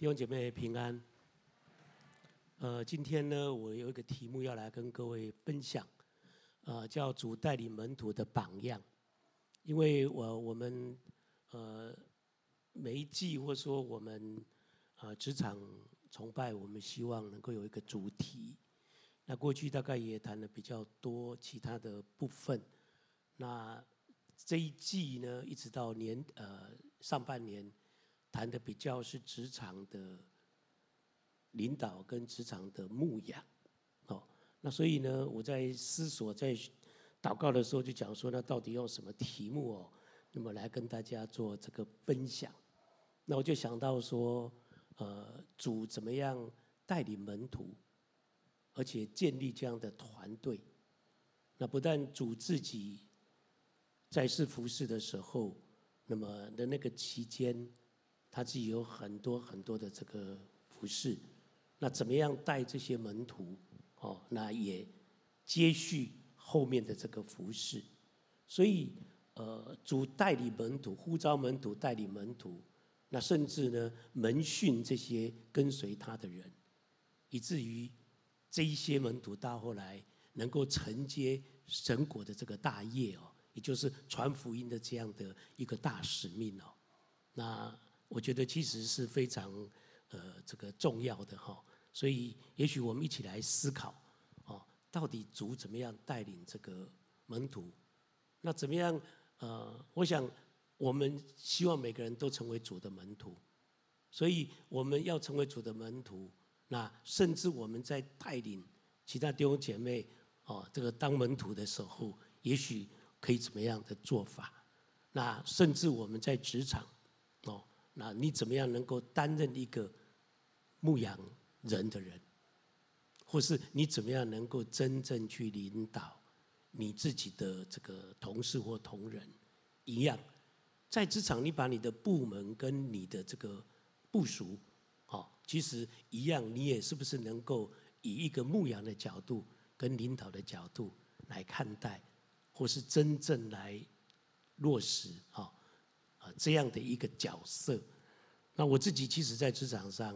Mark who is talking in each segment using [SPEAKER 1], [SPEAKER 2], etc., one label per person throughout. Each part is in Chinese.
[SPEAKER 1] 弟兄姐妹平安。呃，今天呢，我有一个题目要来跟各位分享，呃，叫主带领门徒的榜样。因为我我们呃每一季或说我们呃职场崇拜，我们希望能够有一个主题。那过去大概也谈了比较多其他的部分。那这一季呢，一直到年呃上半年，谈的比较是职场的领导跟职场的牧养，哦，那所以呢，我在思索在祷告的时候就讲说，那到底用什么题目哦？那么来跟大家做这个分享。那我就想到说，呃，主怎么样带领门徒，而且建立这样的团队。那不但主自己。在世服侍的时候，那么的那个期间，他自己有很多很多的这个服侍，那怎么样带这些门徒？哦，那也接续后面的这个服侍。所以呃，主代理门徒，呼召门徒，代理门徒，那甚至呢，门训这些跟随他的人，以至于这一些门徒到后来能够承接神国的这个大业哦。也就是传福音的这样的一个大使命哦，那我觉得其实是非常呃这个重要的哈，所以也许我们一起来思考哦，到底主怎么样带领这个门徒？那怎么样？呃，我想我们希望每个人都成为主的门徒，所以我们要成为主的门徒，那甚至我们在带领其他弟兄姐妹哦，这个当门徒的时候，也许。可以怎么样的做法？那甚至我们在职场，哦，那你怎么样能够担任一个牧羊人的人，或是你怎么样能够真正去领导你自己的这个同事或同仁？一样，在职场，你把你的部门跟你的这个部署，哦，其实一样，你也是不是能够以一个牧羊的角度跟领导的角度来看待？或是真正来落实哈啊这样的一个角色，那我自己其实，在职场上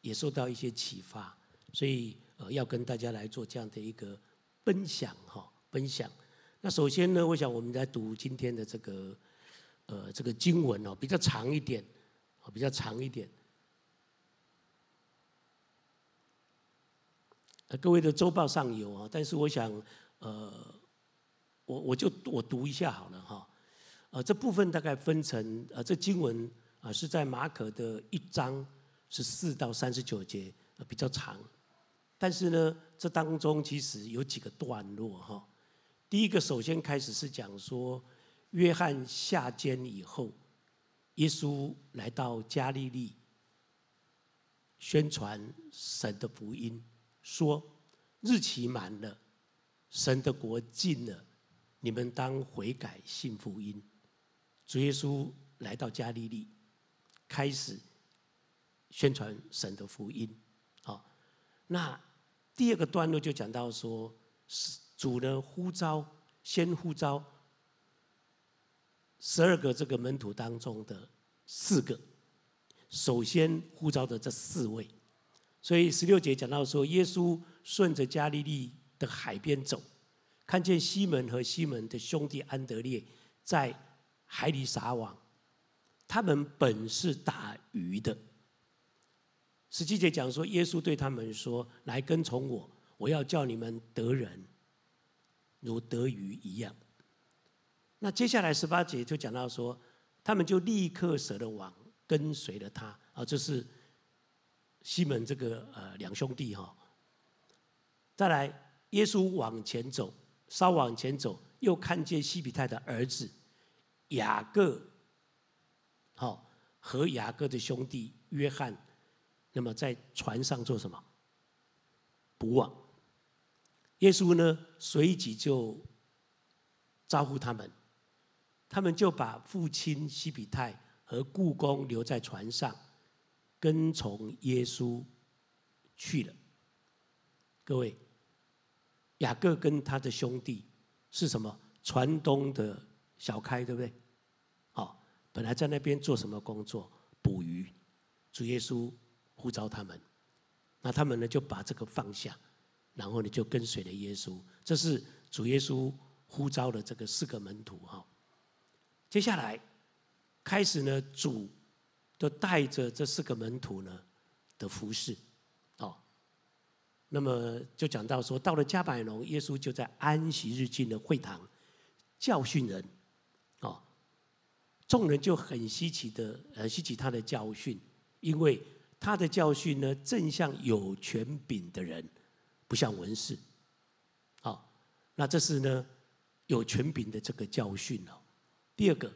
[SPEAKER 1] 也受到一些启发，所以呃要跟大家来做这样的一个分享哈分享。那首先呢，我想我们来读今天的这个呃这个经文哦，比较长一点啊，比较长一点。各位的周报上有啊，但是我想呃。我我就我读一下好了哈，呃，这部分大概分成呃，这经文啊是在马可的一章十四到三十九节，比较长，但是呢，这当中其实有几个段落哈。第一个首先开始是讲说，约翰下监以后，耶稣来到加利利，宣传神的福音，说日期满了，神的国近了。你们当悔改信福音。主耶稣来到加利利，开始宣传神的福音。好，那第二个段落就讲到说，主呢呼召，先呼召十二个这个门徒当中的四个，首先呼召的这四位。所以十六节讲到说，耶稣顺着加利利的海边走。看见西门和西门的兄弟安德烈在海里撒网，他们本是打鱼的。十七节讲说，耶稣对他们说：“来跟从我，我要叫你们得人，如得鱼一样。”那接下来十八节就讲到说，他们就立刻舍了网，跟随了他。啊，这是西门这个呃两兄弟哈。再来，耶稣往前走。稍往前走，又看见西比泰的儿子雅各，好和雅各的兄弟约翰，那么在船上做什么？捕网。耶稣呢，随即就招呼他们，他们就把父亲西比泰和雇工留在船上，跟从耶稣去了。各位。雅各跟他的兄弟是什么？船东的小开，对不对？本来在那边做什么工作？捕鱼。主耶稣呼召他们，那他们呢就把这个放下，然后呢就跟随了耶稣。这是主耶稣呼召的这个四个门徒哈。接下来开始呢，主就带着这四个门徒呢的服侍。哦。那么就讲到说，到了加百农，耶稣就在安息日进了会堂教训人。众人就很稀奇的呃稀奇他的教训，因为。他的教训呢，正像有权柄的人，不像文士。好，那这是呢有权柄的这个教训哦。第二个，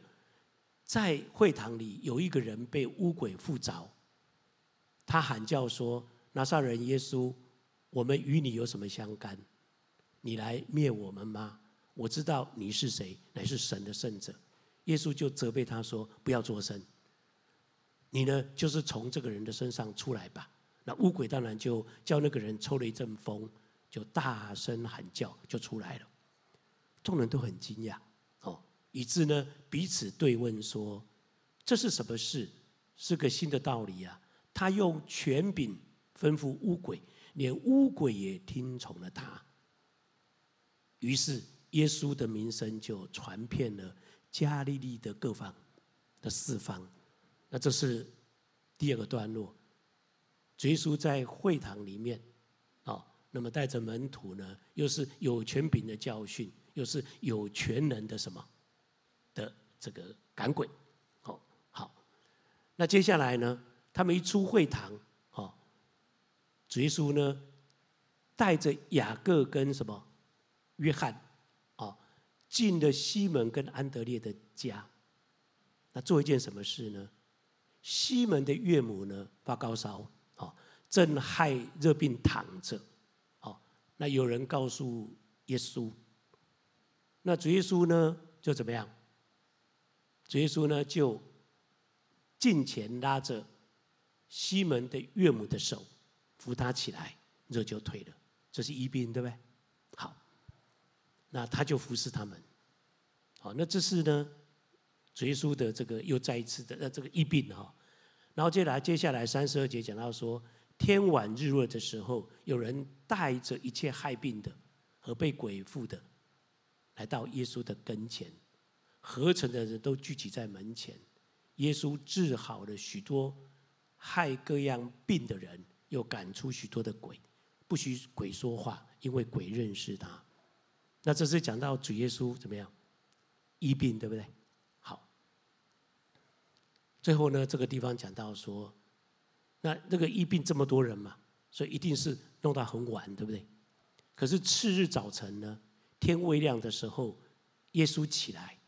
[SPEAKER 1] 在会堂里有一个人被污鬼附着，他喊叫说：“拿撒勒人耶稣，我们与你有什么相干？你来灭我们吗？我知道你是谁，乃是神的圣者。”耶稣就责备他说：“不要作声。”你呢，就是从这个人的身上出来吧。那乌鬼当然就叫那个人抽了一阵风，就大声喊叫，就出来了。众人都很惊讶，哦，以致呢彼此对问说：“这是什么事？是个新的道理啊！”他用权柄吩咐乌鬼，连乌鬼也听从了他。于是耶稣的名声就传遍了加利利的各方的四方。那这是第二个段落，耶稣在会堂里面，啊，那么带着门徒呢，又是有权柄的教训，又是有权能的什么的这个赶鬼，好，好，那接下来呢，他们一出会堂，啊，耶稣呢带着雅各跟什么约翰，进了西门跟安德烈的家，那做一件什么事呢？西门的岳母呢发高烧，哦，正害热病躺着，哦，那有人告诉耶稣，那主耶稣呢就怎么样？主耶稣呢就近前拉着西门的岳母的手，扶他起来，热就退了。这是医病，对不对？那他就服侍他们。好，那这是呢，耶稣的这个又再一次的呃这个疫病哈。然后接下来，接下来三十二节讲到说，天晚日落的时候，有人带着一切害病的和被鬼附的，来到耶稣的跟前，合城的人都聚集在门前。耶稣治好了许多害各样病的人，又赶出许多的鬼，不许鬼说话，因为鬼认识他。那这是讲到主耶稣怎么样医病，对不对？好最后呢，这个地方讲到说，那那个医病这么多人嘛，所以一定是弄到很晚，对不对？可是次日早晨呢，天未亮的时候，耶稣起来，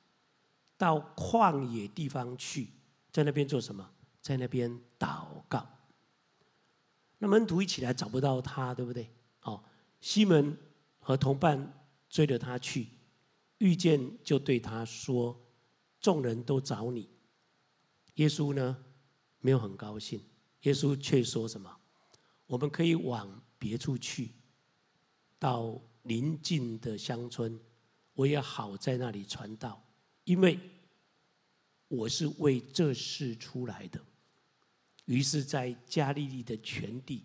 [SPEAKER 1] 到旷野地方去，在那边做什么？在那边祷告。那门徒一起来找不到他，对不对？哦，西门和同伴追着他去，遇见就对他说：“众人都找你。”耶稣呢，没有很高兴。耶稣却说什么？我们可以往别处去，到邻近的乡村，我也好在那里传道，因为我是为这事出来的。于是，在加利利的全地，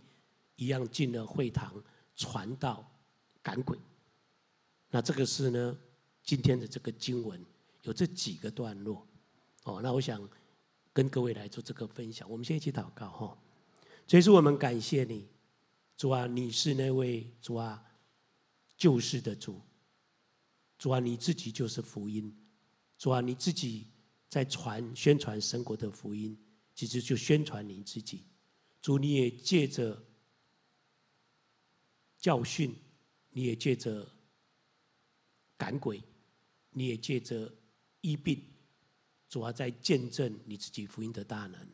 [SPEAKER 1] 一样进了会堂传道赶鬼。那这个是呢，今天的这个经文有这几个段落。哦，那我想。跟各位来做这个分享，我们先一起祷告哈。所以说，我们感谢你，主啊，你是那位主啊救世的主，主啊，你自己就是福音，主啊，你自己在传宣传神国的福音，其实就宣传你自己。主，你也借着教训，你也借着赶鬼，你也借着医病。主啊，在见证你自己福音的大能，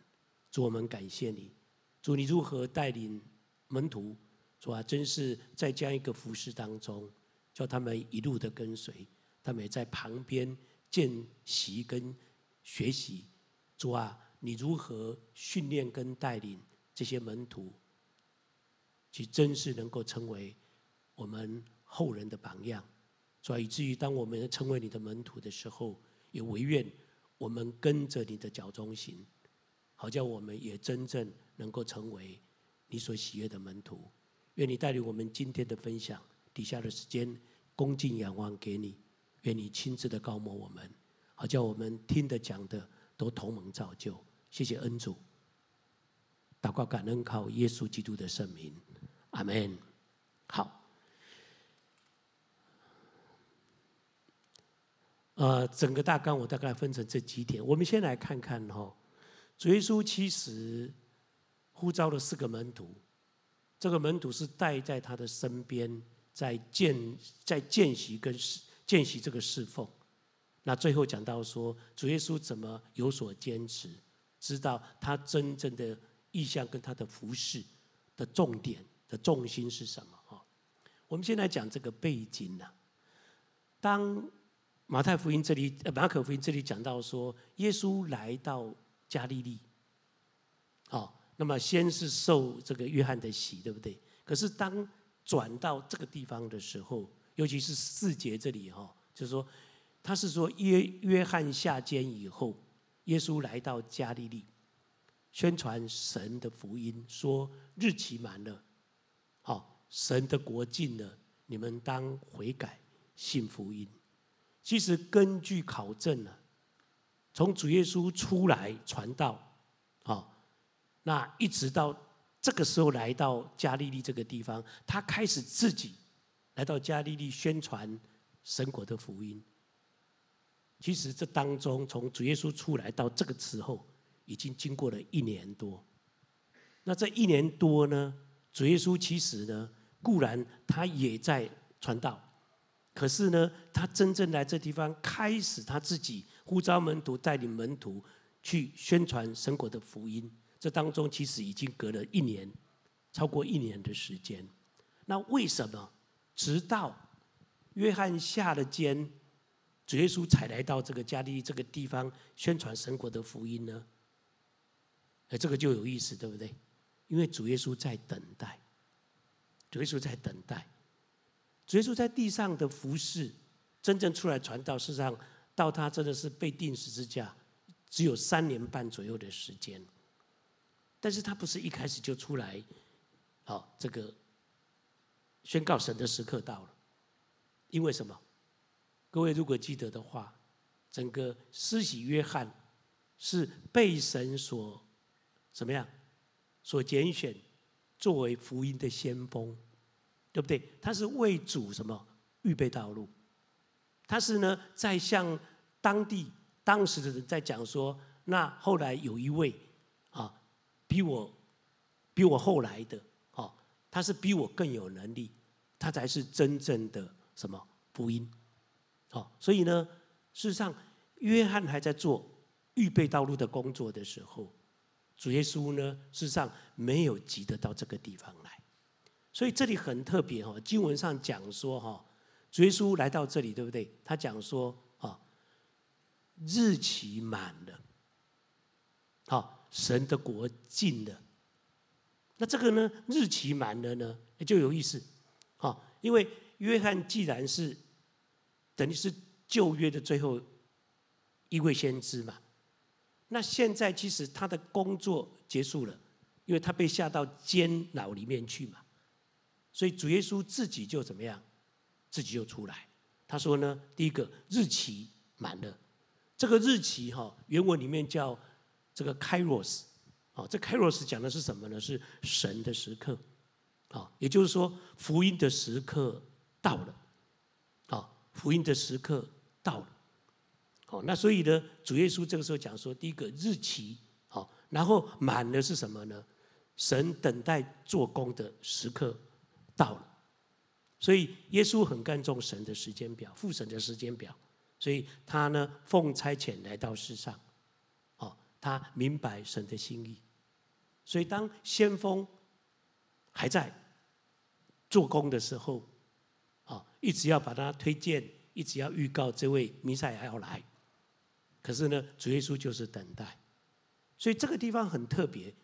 [SPEAKER 1] 主，我们感谢你。主，你如何带领门徒？主啊，真是在这样一个服事当中，叫他们一路的跟随，他们也在旁边见习跟学习。主啊，你如何训练跟带领这些门徒，其真是能够成为我们后人的榜样。主啊，以至于当我们成为你的门徒的时候，也惟愿。我们跟着你的脚踪行，好叫我们也真正能够成为你所喜悦的门徒。愿你带领我们今天的分享，底下的时间恭敬仰望给你。愿你亲自的膏抹我们，好叫我们听的讲的都同盟造就。谢谢恩主，祷告感恩靠耶稣基督的圣名，阿门。好。呃，整个大纲我大概分成这几点。我们先来看看哈，主耶稣其实呼召了四个门徒，这个门徒是带在他的身边，在见在见习跟见习这个侍奉。那最后讲到说，主耶稣怎么有所坚持，知道他真正的意向跟他的服饰的重点的重心是什么哈？我们先来讲这个背景呐，当。马太福音这里，呃马可福音这里讲到说，耶稣来到加利利，好，那么先是受这个约翰的洗，对不对？可是当转到这个地方的时候，尤其是四节这里哈，就是说，他是说约约翰下监以后，耶稣来到加利利，宣传神的福音，说日期满了，好，神的国近了，你们当悔改信福音。其实根据考证呢，从主耶稣出来传道，啊，那一直到这个时候来到加利利这个地方，他开始自己来到加利利宣传神国的福音。其实这当中，从主耶稣出来到这个时候，已经经过了一年多。那这一年多呢，主耶稣其实呢，固然他也在传道。可是呢，他真正来这地方，开始他自己呼召门徒，带领门徒去宣传神国的福音。这当中其实已经隔了一年，超过一年的时间。那为什么直到约翰下了监，主耶稣才来到这个加利这个地方宣传神国的福音呢？哎，这个就有意思，对不对？因为主耶稣在等待，主耶稣在等待。主耶稣在地上的服事，真正出来传道，事实上到他真的是被钉十字架，只有三年半左右的时间。但是他不是一开始就出来，好，这个宣告神的时刻到了。因为什么？各位如果记得的话，整个施洗约翰是被神所怎么样，所拣选作为福音的先锋。对不对？他是为主什么预备道路？他是呢，在向当地当时的人在讲说，那后来有一位啊，比我比我后来的，哦，他是比我更有能力，他才是真正的什么福音？哦，所以呢，事实上，约翰还在做预备道路的工作的时候，主耶稣呢，事实上没有急得到这个地方来。所以这里很特别哈，经文上讲说哈，主耶稣来到这里，对不对？他讲说啊，日期满了，好，神的国近了。那这个呢，日期满了呢，就有意思，好，因为约翰既然是等于是旧约的最后一位先知嘛，那现在其实他的工作结束了，因为他被下到监牢里面去嘛。所以主耶稣自己就怎么样？自己就出来。他说呢，第一个日期满了，这个日期哈，原文里面叫这个 Kairos，哦，这 Kairos 讲的是什么呢？是神的时刻，啊，也就是说福音的时刻到了，啊，福音的时刻到了，好，那所以呢，主耶稣这个时候讲说，第一个日期好，然后满了是什么呢？神等待做工的时刻。到了，所以耶稣很看重神的时间表，父神的时间表，所以他呢奉差遣来到世上，哦，他明白神的心意，所以当先锋还在做工的时候，啊，一直要把他推荐，一直要预告这位弥赛亚要来，可是呢，主耶稣就是等待，所以这个地方很特别。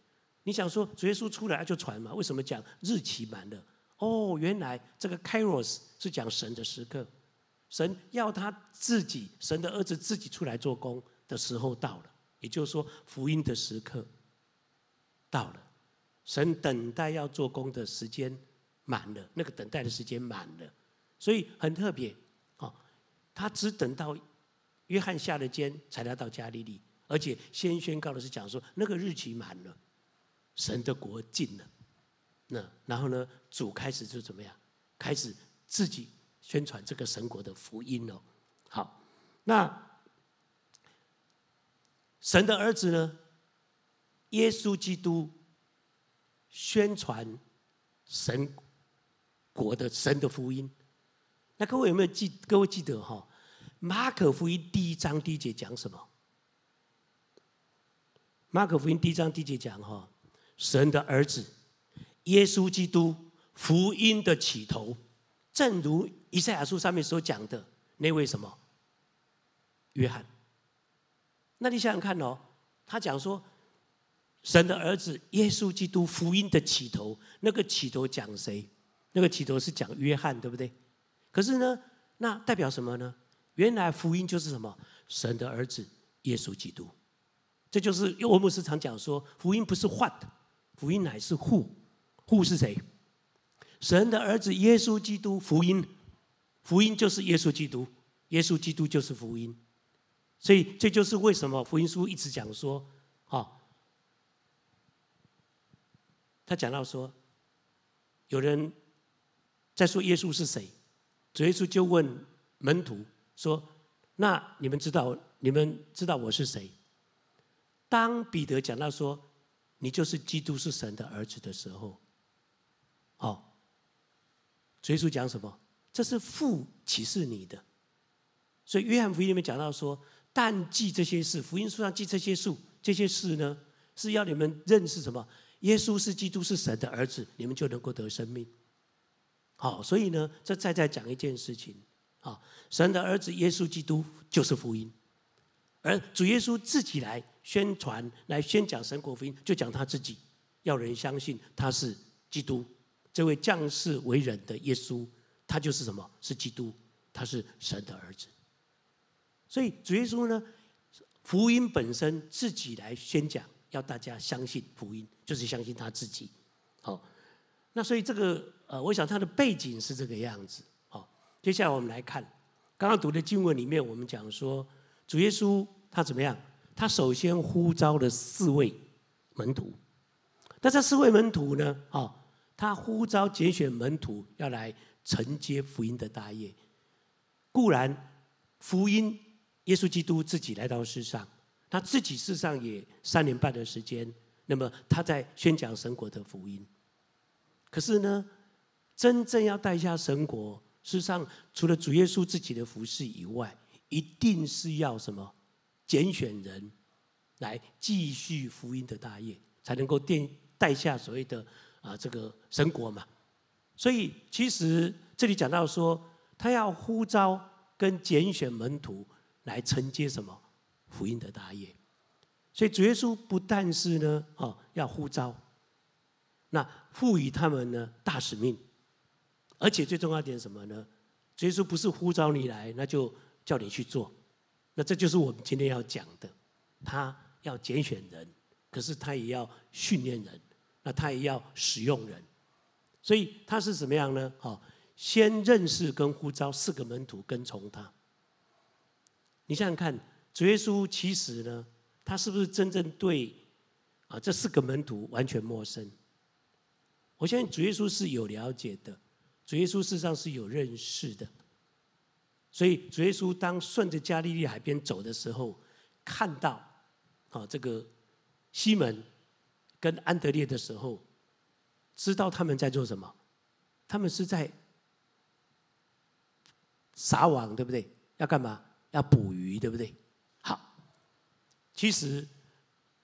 [SPEAKER 1] 你想说主耶稣出来就传嘛？为什么讲日期满了？哦，原来这个 Kairos 是讲神的时刻，神要他自己，神的儿子自己出来做工的时候到了，也就是说福音的时刻到了，神等待要做工的时间满了，那个等待的时间满了，所以很特别。哦，他只等到约翰下了监，才来到加利利，而且先宣告的是讲说，那个日期满了，神的国近了。那然后呢，主开始就怎么样？开始自己宣传这个神国的福音哦。好，那神的儿子呢？耶稣基督宣传神国的神的福音。那各位有没有记？各位记得哈？马可福音第一章第一节讲什么？马可福音第一章第一节讲哈，神的儿子。耶稣基督福音的起头，正如以赛亚书上面所讲的那位什么约翰。那你想想看哦，他讲说神的儿子耶稣基督福音的起头，那个起头讲谁？那个起头是讲约翰，对不对？可是呢，那代表什么呢？原来福音就是什么？神的儿子耶稣基督。这就是因为我们时常讲说，福音不是 what，福音乃是护。护是谁？神的儿子耶稣基督，福音，福音就是耶稣基督，耶稣基督就是福音，所以这就是为什么福音书一直讲说，哦，他讲到说，有人在说耶稣是谁，主耶稣就问门徒说：“那你们知道，你们知道我是谁？”当彼得讲到说：“你就是基督，是神的儿子”的时候。哦，主耶稣讲什么？这是父启示你的。所以约翰福音里面讲到说，但记这些事，福音书上记这些事，这些事呢，是要你们认识什么？耶稣是基督，是神的儿子，你们就能够得生命。好，所以呢，这再再讲一件事情啊，神的儿子耶稣基督就是福音，而主耶稣自己来宣传、来宣讲神国福音，就讲他自己，要人相信他是基督。这位降世为人的耶稣，他就是什么？是基督，他是神的儿子。所以主耶稣呢，福音本身自己来宣讲，要大家相信福音，就是相信他自己。好，那所以这个呃，我想他的背景是这个样子。好，接下来我们来看刚刚读的经文里面，我们讲说主耶稣他怎么样？他首先呼召了四位门徒，那这四位门徒呢？啊。他呼召拣选门徒要来承接福音的大业。固然，福音耶稣基督自己来到世上，他自己世上也三年半的时间，那么他在宣讲神国的福音。可是呢，真正要带下神国，世上除了主耶稣自己的服饰以外，一定是要什么拣选人来继续福音的大业，才能够带带下所谓的。啊，这个神国嘛，所以其实这里讲到说，他要呼召跟拣选门徒来承接什么福音的大业。所以主耶稣不但是呢，哦，要呼召，那赋予他们呢大使命，而且最重要点什么呢？主耶稣不是呼召你来，那就叫你去做，那这就是我们今天要讲的，他要拣选人，可是他也要训练人。那他也要使用人，所以他是怎么样呢？好，先认识跟呼召四个门徒跟从他。你想想看，主耶稣其实呢，他是不是真正对啊这四个门徒完全陌生？我相信主耶稣是有了解的，主耶稣事实上是有认识的。所以主耶稣当顺着加利利海边走的时候，看到啊这个西门。跟安德烈的时候，知道他们在做什么？他们是在撒网，对不对？要干嘛？要捕鱼，对不对？好，其实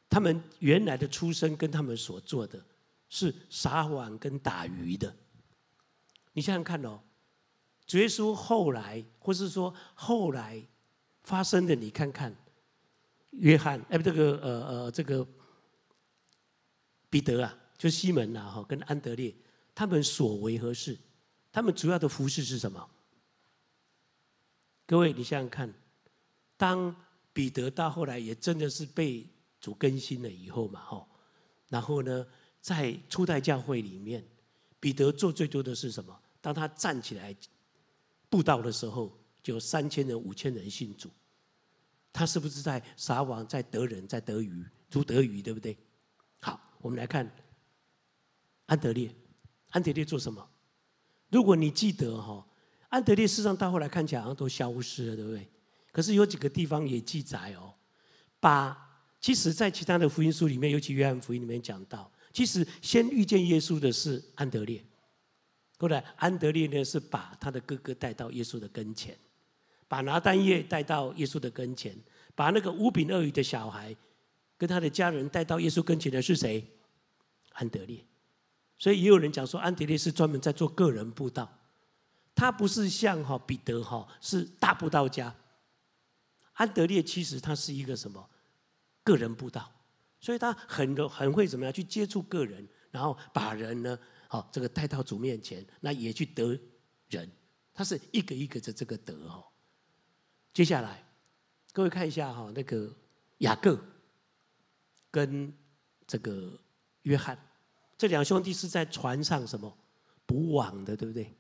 [SPEAKER 1] 他们原来的出身跟他们所做的是撒网跟打鱼的。你想想看哦，耶稣后来，或是说后来发生的，你看看，约翰，哎，不，这个呃呃，这个。彼得啊，就西门呐，哈，跟安德烈，他们所为何事？他们主要的服事是什么？各位，你想想看，当彼得到后来也真的是被主更新了以后嘛，哈，然后呢，在初代教会里面，彼得做最多的是什么？当他站起来布道的时候，就有三千人、五千人信主。他是不是在撒网、在得人、在得鱼、如得鱼，对不对？我们来看安德烈。安德烈做什么？如果你记得哈，安德烈事实上到后来看起来好像都消失了，对不对？可是有几个地方也记载哦，把。其实，在其他的福音书里面，尤其约翰福音里面讲到，其实先遇见耶稣的是安德烈。后来，安德烈呢是把他的哥哥带到耶稣的跟前，把拿但业带到耶稣的跟前，把那个五饼二鱼的小孩跟他的家人带到耶稣跟前的是谁？安德烈。所以也有人讲说，安德烈是专门在做个人布道，他不是像哈彼得哈是大布道家。安德烈其实他是一个什么？个人布道，所以他很很会怎么样去接触个人，然后把人呢，好这个带到主面前，那也去得人，他是一个一个的这个得哦。接下来，各位看一下哈，那个雅各跟这个约翰这两兄弟是在船上什么捕网的，对不对？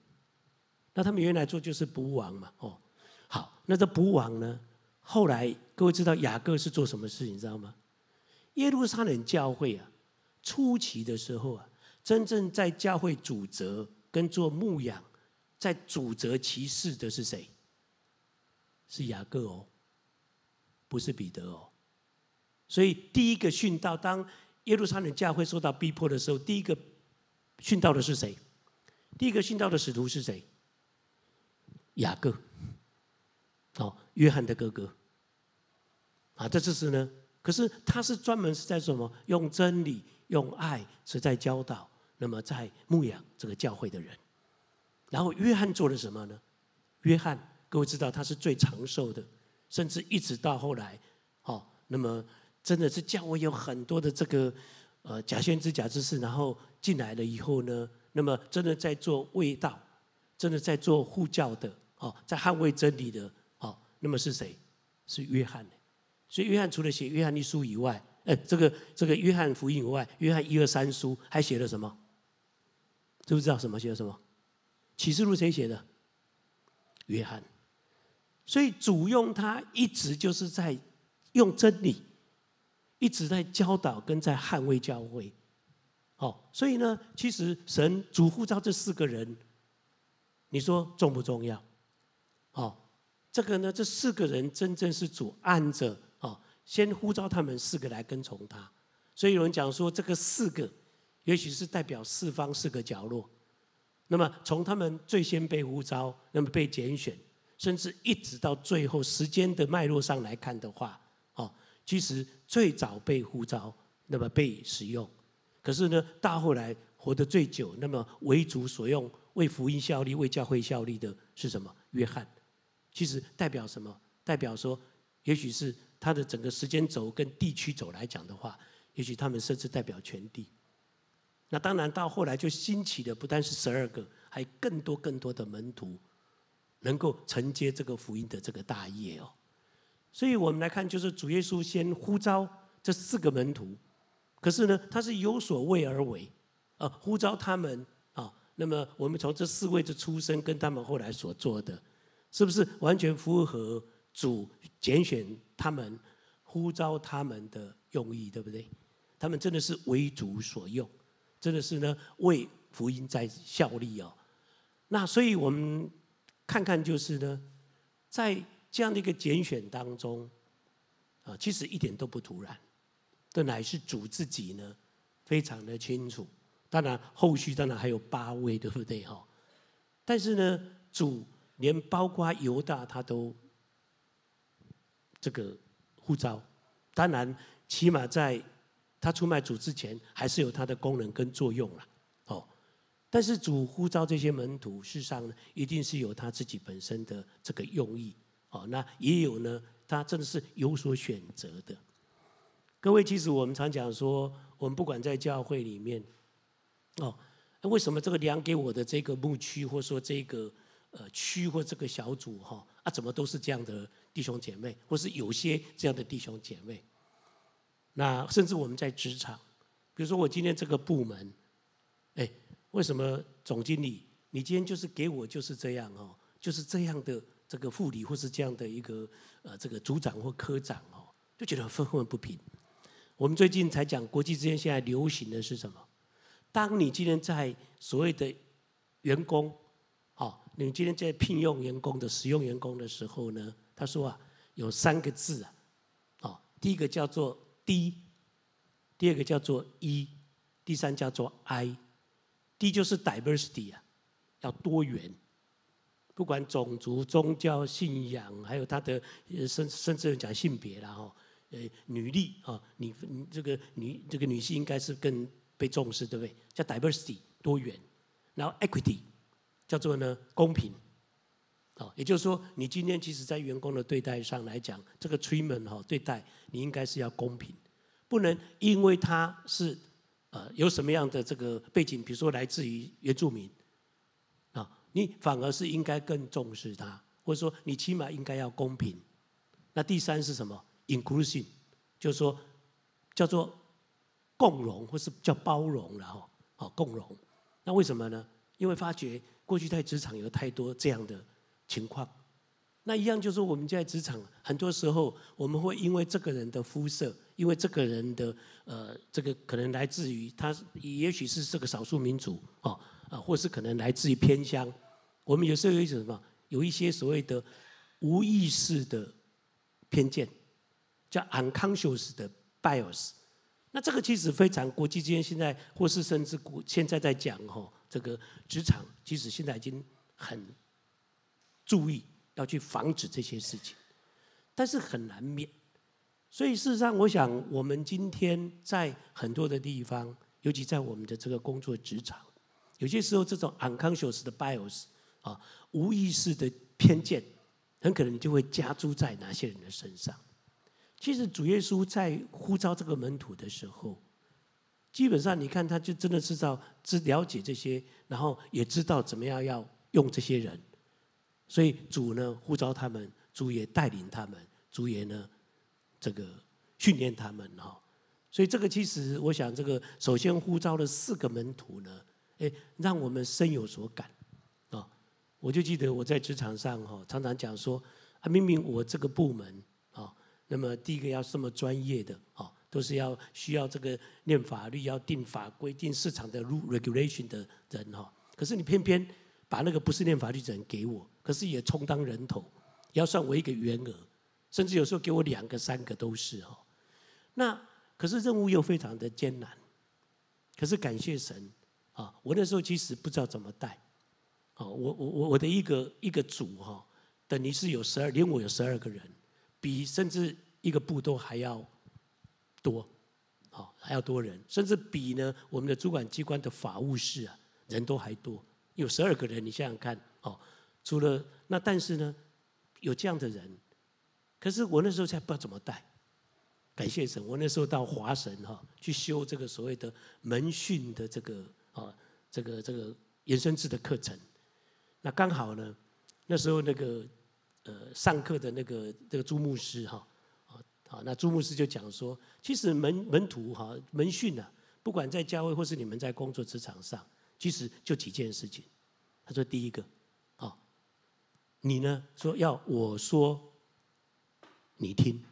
[SPEAKER 1] 那他们原来做就是捕网嘛，哦，好，那这捕网呢？后来，各位知道雅各是做什么事情，你知道吗？耶路撒冷教会啊，初期的时候啊，真正在教会主责跟做牧养，在主责其事的是谁？是雅各哦，不是彼得哦。所以第一个殉道，当耶路撒冷教会受到逼迫的时候，第一个殉道的是谁？第一个殉道的使徒是谁？雅各。哦，约翰的哥哥，啊，这次是呢？可是他是专门是在什么？用真理、用爱是在教导，那么在牧养这个教会的人。然后约翰做了什么呢？约翰，各位知道他是最长寿的，甚至一直到后来，哦，那么真的是教会有很多的这个呃假先知、假知识，然后进来了以后呢，那么真的在做卫道，真的在做护教的，哦，在捍卫真理的哦。那么是谁？是约翰。所以约翰除了写约翰一书以外，呃，这个这个约翰福音以外，约翰一二三书还写了什么？知不知道什么写了什么？启示录谁写的？约翰。所以主用他一直就是在用真理，一直在教导跟在捍卫教会。好，所以呢，其实神主呼召这四个人，你说重不重要？哦。这个呢，这四个人真正是主按着哦，先呼召他们四个来跟从他。所以有人讲说，这个四个，也许是代表四方四个角落。那么从他们最先被呼召，那么被拣选，甚至一直到最后时间的脉络上来看的话，其实最早被呼召，那么被使用。可是呢，到后来活得最久，那么为主所用，为福音效力，为教会效力的是什么？约翰。其实代表什么？代表说，也许是他的整个时间轴跟地区轴来讲的话，也许他们甚至代表全地。那当然到后来就兴起的不单是十二个，还更多更多的门徒，能够承接这个福音的这个大业哦。所以我们来看，就是主耶稣先呼召这四个门徒，可是呢，他是有所为而为，啊，呼召他们啊。那么我们从这四位的出生跟他们后来所做的。是不是完全符合主拣选他们、呼召他们的用意，对不对？他们真的是为主所用，真的是呢为福音在效力哦。那所以我们看看，就是呢，在这样的一个拣选当中，啊，其实一点都不突然，这乃是主自己呢非常的清楚。当然后续当然还有八位，对不对哈？但是呢，主。连包括犹大，他都这个呼召。当然，起码在他出卖主之前，还是有他的功能跟作用了。哦，但是主呼召这些门徒，事实上呢，一定是有他自己本身的这个用意。哦，那也有呢，他真的是有所选择的。各位，其实我们常讲说，我们不管在教会里面，哦，为什么这个量给我的这个牧区，或说这个。呃，区或这个小组哈啊，怎么都是这样的弟兄姐妹，或是有些这样的弟兄姐妹。那甚至我们在职场，比如说我今天这个部门，哎，为什么总经理你今天就是给我就是这样哦，就是这样的这个副理或是这样的一个呃这个组长或科长哦，就觉得愤愤不平。我们最近才讲国际之间现在流行的是什么？当你今天在所谓的员工，好，你今天在聘用员工的使用员工的时候呢，他说啊，有三个字啊，哦，第一个叫做 D，第二个叫做 E，第三叫做 I。D 就是 diversity 啊，要多元，不管种族、宗教、信仰，还有他的甚甚至讲性别啦哈，呃，女力啊，你你这个女这个女性应该是更被重视，对不对？叫 diversity 多元，然后 equity 叫做呢公平。哦，也就是说，你今天其实在员工的对待上来讲，这个 treatment 哈对待你应该是要公平，不能因为他是呃有什么样的这个背景，比如说来自于原住民，你反而是应该更重视他，或者说你起码应该要公平。那第三是什么？inclusion，就是说叫做共融或是叫包容，然后好共融。那为什么呢？因为发觉过去在职场有太多这样的。情况，那一样就是我们在职场，很多时候我们会因为这个人的肤色，因为这个人的呃，这个可能来自于他，也许是这个少数民族哦，啊，或是可能来自于偏乡，我们有时候有一种什么，有一些所谓的无意识的偏见，叫 unconscious 的 bias。那这个其实非常国际之间现在，或是甚至国现在在讲哈，这个职场其实现在已经很。注意要去防止这些事情，但是很难免。所以事实上，我想我们今天在很多的地方，尤其在我们的这个工作职场，有些时候这种 unconscious 的 bias 啊，无意识的偏见，很可能就会加诸在哪些人的身上。其实主耶稣在呼召这个门徒的时候，基本上你看他就真的知道、知了解这些，然后也知道怎么样要用这些人。所以主呢呼召他们，主也带领他们，主也呢这个训练他们哈。所以这个其实我想，这个首先呼召的四个门徒呢，哎，让我们深有所感啊。我就记得我在职场上哈，常常讲说啊，明明我这个部门啊，那么第一个要这么专业的啊，都是要需要这个念法律、要定法规、定市场的 rule regulation 的人哈，可是你偏偏把那个不是念法律的人给我。可是也充当人头，要算我一个员额，甚至有时候给我两个、三个都是哈。那可是任务又非常的艰难。可是感谢神啊，我那时候其实不知道怎么带。啊，我我我我的一个一个组哈，等于是有十二，连我有十二个人，比甚至一个部都还要多，啊还要多人，甚至比呢我们的主管机关的法务室啊人都还多，有十二个人，你想想看哦。除了那，但是呢，有这样的人，可是我那时候才不知道怎么带。感谢神，我那时候到华神哈去修这个所谓的门训的这个啊这个这个延伸制的课程。那刚好呢，那时候那个呃上课的那个这个朱牧师哈啊啊，那朱牧师就讲说，其实门门徒哈门训啊，不管在教会或是你们在工作职场上，其实就几件事情。他说第一个。啊你呢？说要我说，你听；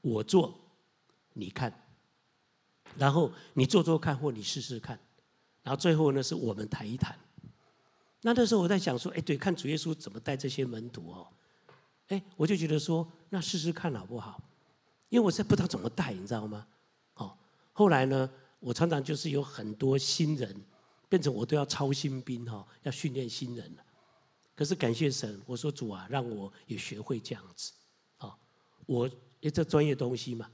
[SPEAKER 1] 我做，你看。然后你做做看，或你试试看。然后最后呢，是我们谈一谈。那那时候我在想说，哎，对，看主耶稣怎么带这些门徒哦。哎，我就觉得说，那试试看好不好？因为我实在不知道怎么带，你知道吗？哦，后来呢，我常常就是有很多新人，变成我都要操新兵哈，要训练新人。可是感谢神，我说主啊，让我也学会这样子，啊，我也这专业东西嘛，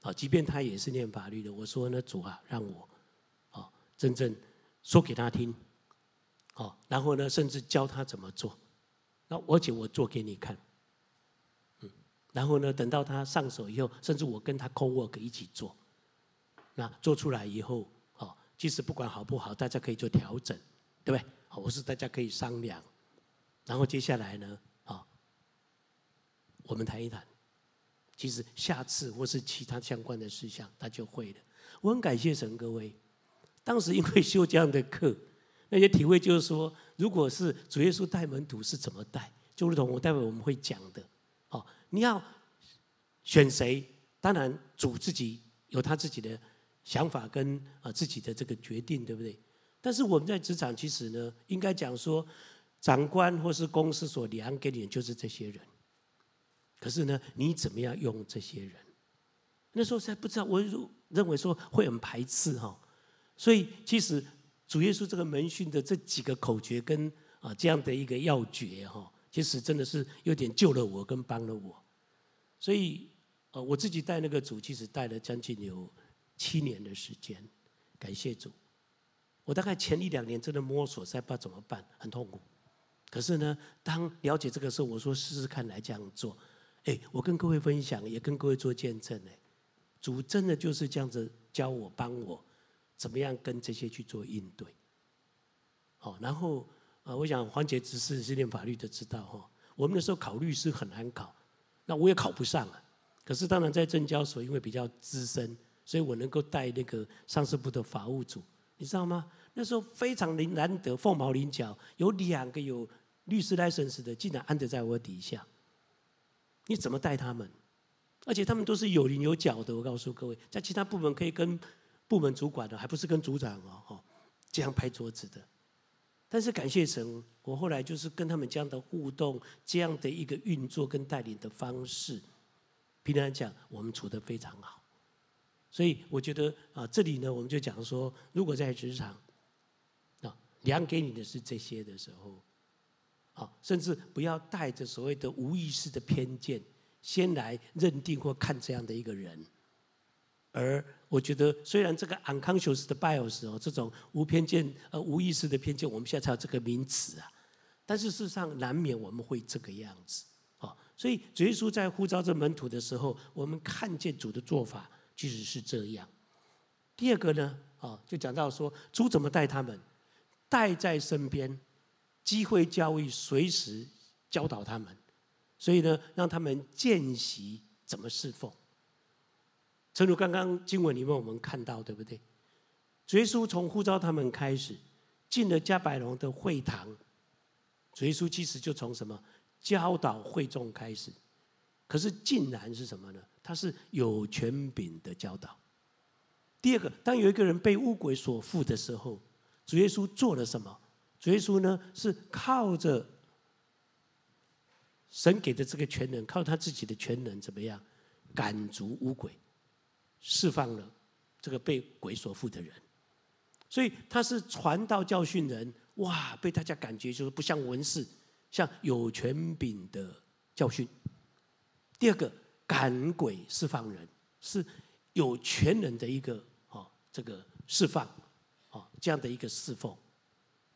[SPEAKER 1] 啊，即便他也是念法律的，我说呢，主啊，让我，啊，真正说给他听，啊，然后呢，甚至教他怎么做，那而且我做给你看，嗯，然后呢，等到他上手以后，甚至我跟他 co-work 一起做，那做出来以后，啊，即使不管好不好，大家可以做调整，对不对？我是大家可以商量。然后接下来呢，啊，我们谈一谈。其实下次或是其他相关的事项，他就会了。我很感谢神，各位，当时因为修这样的课，那些体会就是说，如果是主耶稣带门徒是怎么带，就如同我待会我们会讲的，哦，你要选谁，当然主自己有他自己的想法跟啊自己的这个决定，对不对？但是我们在职场其实呢，应该讲说，长官或是公司所量给你的就是这些人。可是呢，你怎么样用这些人？那时候才不知道，我认为说会很排斥哈。所以其实主耶稣这个门训的这几个口诀跟啊这样的一个要诀哈，其实真的是有点救了我跟帮了我。所以呃，我自己带那个组，其实带了将近有七年的时间，感谢主。我大概前一两年真的摸索，实在不知道怎么办，很痛苦。可是呢，当了解这个时候，我说试试看来这样做。哎，我跟各位分享，也跟各位做见证。呢，主真的就是这样子教我、帮我，怎么样跟这些去做应对。好，然后啊，我想黄杰只是是念法律的，知道哈。我们那时候考律师很难考，那我也考不上啊。可是当然在证交所，因为比较资深，所以我能够带那个上市部的法务组，你知道吗？那时候非常难得，凤毛麟角，有两个有律师 license 的，竟然安得在我底下。你怎么带他们？而且他们都是有棱有角的。我告诉各位，在其他部门可以跟部门主管的，还不是跟组长哦，这样拍桌子的。但是感谢神，我后来就是跟他们这样的互动，这样的一个运作跟带领的方式，平常讲，我们处得非常好。所以我觉得啊，这里呢，我们就讲说，如果在职场。啊量给你的是这些的时候，啊，甚至不要带着所谓的无意识的偏见，先来认定或看这样的一个人。而我觉得，虽然这个 unconscious 的 bias 哦，这种无偏见呃无意识的偏见，我们现在才有这个名词啊，但是事实上难免我们会这个样子啊。所以主耶稣在呼召这门徒的时候，我们看见主的做法其实是这样。第二个呢，啊，就讲到说主怎么带他们。带在身边，机会教育，随时教导他们，所以呢，让他们见习怎么侍奉。正如刚刚经文里面我们看到，对不对？主耶稣从呼召他们开始，进了迦百隆的会堂，主耶稣其实就从什么教导会众开始，可是竟然是什么呢？他是有权柄的教导。第二个，当有一个人被污鬼所附的时候。主耶稣做了什么？主耶稣呢，是靠着神给的这个权能，靠他自己的权能，怎么样赶逐污鬼，释放了这个被鬼所附的人。所以他是传道教训人，哇，被大家感觉就是不像文士，像有权柄的教训。第二个赶鬼释放人，是有权能的一个哦，这个释放。哦，这样的一个侍奉，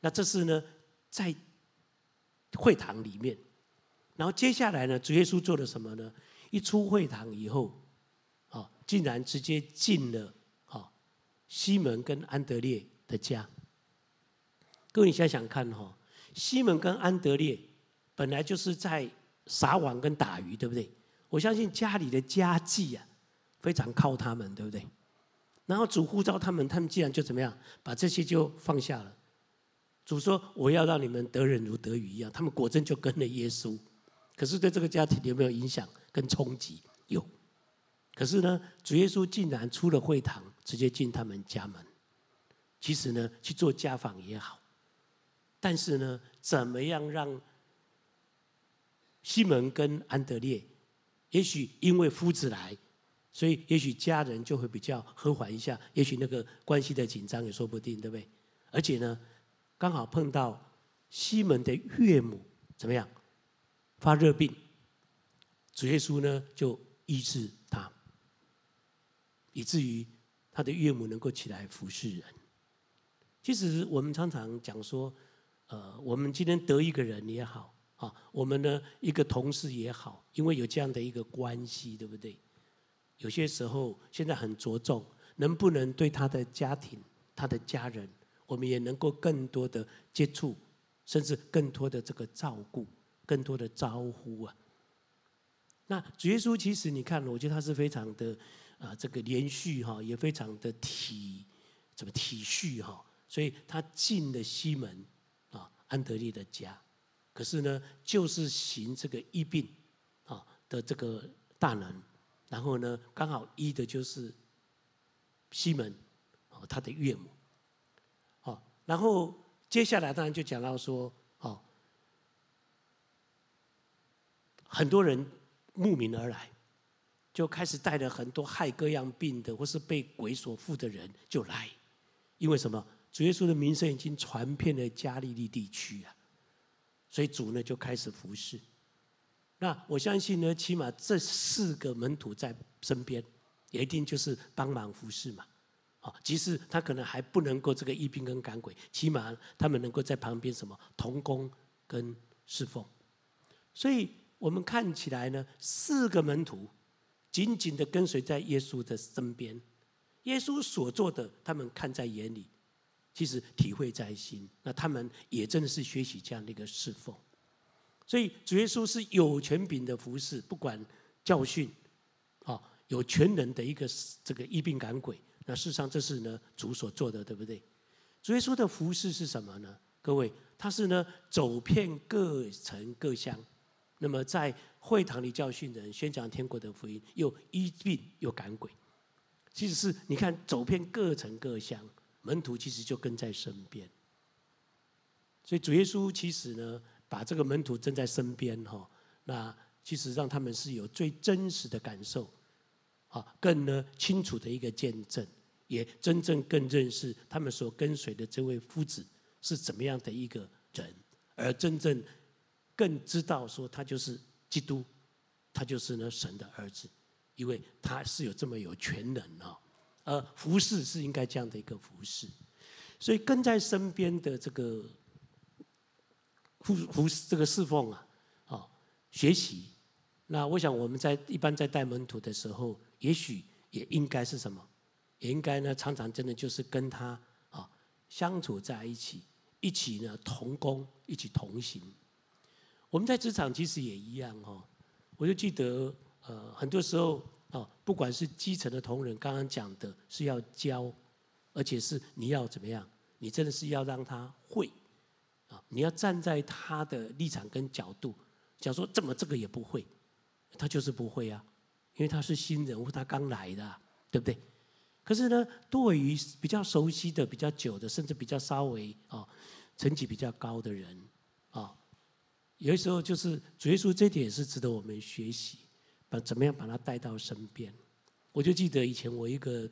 [SPEAKER 1] 那这是呢，在会堂里面，然后接下来呢，主耶稣做了什么呢？一出会堂以后，啊，竟然直接进了啊西门跟安德烈的家。各位，你想想看哈，西门跟安德烈本来就是在撒网跟打鱼，对不对？我相信家里的家计啊，非常靠他们，对不对？然后主呼召他们，他们既然就怎么样，把这些就放下了。主说：“我要让你们得人如得鱼一样。”他们果真就跟了耶稣。可是对这个家庭有没有影响跟冲击？有。可是呢，主耶稣竟然出了会堂，直接进他们家门。其实呢，去做家访也好。但是呢，怎么样让西门跟安德烈，也许因为夫子来。所以，也许家人就会比较和缓一下，也许那个关系的紧张也说不定，对不对？而且呢，刚好碰到西门的岳母怎么样发热病，主耶稣呢就医治他，以至于他的岳母能够起来服侍人。其实我们常常讲说，呃，我们今天得一个人也好啊，我们呢一个同事也好，因为有这样的一个关系，对不对？有些时候，现在很着重能不能对他的家庭、他的家人，我们也能够更多的接触，甚至更多的这个照顾、更多的招呼啊。那主耶稣其实你看，我觉得他是非常的啊，这个连续哈，也非常的体怎么体恤哈，所以他进了西门啊安德烈的家，可是呢，就是行这个医病啊的这个大能，然后呢，刚好医的就是西门啊他的岳母，然后接下来当然就讲到说，哦，很多人慕名而来。就开始带了很多害各样病的，或是被鬼所附的人就来，因为什么？主耶稣的名声已经传遍了加利利地区啊，所以主呢就开始服侍。那我相信呢，起码这四个门徒在身边，也一定就是帮忙服侍嘛。啊，即使他可能还不能够这个医病跟赶鬼，起码他们能够在旁边什么同工跟侍奉。所以我们看起来呢，四个门徒。紧紧的跟随在耶稣的身边，耶稣所做的，他们看在眼里，其实体会在心。那他们也真的是学习这样的一个侍奉。所以主耶稣是有权柄的服侍，不管教训，啊，有权能的一个这个医病赶鬼。那事实上这是呢主所做的，对不对？主耶稣的服侍是什么呢？各位，他是呢走遍各城各乡。那么在会堂里教训人，宣讲天国的福音，又医病又赶鬼，其实是你看走遍各城各乡，门徒其实就跟在身边。所以主耶稣其实呢，把这个门徒跟在身边哈，那其实让他们是有最真实的感受，啊，更呢清楚的一个见证，也真正更认识他们所跟随的这位夫子是怎么样的一个人，而真正。更知道说他就是基督，他就是呢神的儿子，因为他是有这么有全能啊，而服侍是应该这样的一个服侍，所以跟在身边的这个服服这个侍奉啊，啊学习，那我想我们在一般在带门徒的时候，也许也应该是什么，也应该呢常常真的就是跟他啊相处在一起，一起呢同工，一起同行。我们在职场其实也一样哦，我就记得呃，很多时候啊，不管是基层的同仁，刚刚讲的是要教，而且是你要怎么样，你真的是要让他会啊，你要站在他的立场跟角度，讲说怎么这个也不会，他就是不会啊，因为他是新人物，他刚来的，对不对？可是呢，对于比较熟悉的、比较久的，甚至比较稍微啊层级比较高的人啊。有的时候就是主耶稣这点也是值得我们学习，把怎么样把他带到身边。我就记得以前我一个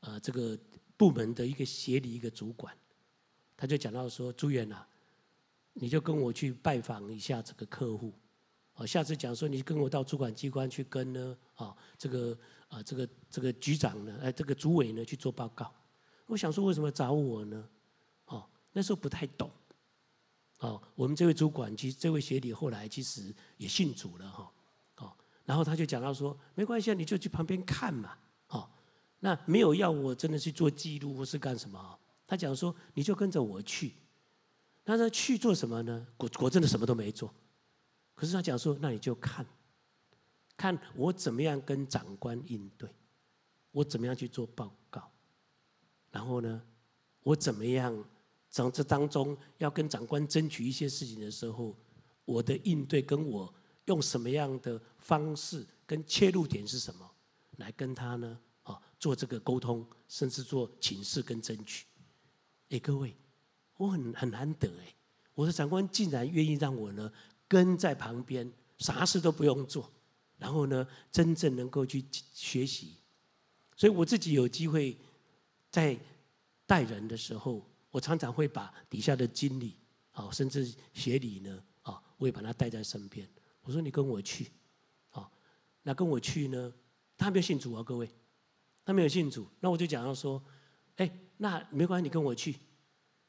[SPEAKER 1] 呃这个部门的一个协理一个主管，他就讲到说：“朱元啊，你就跟我去拜访一下这个客户，哦，下次讲说你跟我到主管机关去跟呢啊这个啊这个这个局长呢，哎这个主委呢去做报告。”我想说为什么找我呢？哦，那时候不太懂。哦，我们这位主管，其实这位协理后来其实也信主了哈。哦，然后他就讲到说，没关系啊，你就去旁边看嘛。哦，那没有要我真的去做记录或是干什么。他讲说，你就跟着我去。那他去做什么呢？果果真的什么都没做。可是他讲说，那你就看，看我怎么样跟长官应对，我怎么样去做报告，然后呢，我怎么样。从这当中要跟长官争取一些事情的时候，我的应对跟我用什么样的方式跟切入点是什么，来跟他呢啊做这个沟通，甚至做请示跟争取。哎，各位，我很很难得哎，我的长官竟然愿意让我呢跟在旁边，啥事都不用做，然后呢真正能够去学习。所以我自己有机会在带人的时候。我常常会把底下的经理，啊，甚至协理呢，啊，我也把他带在身边。我说：“你跟我去，啊，那跟我去呢？他没有信主啊，各位，他没有信主。那我就讲到说，哎，那没关系，你跟我去，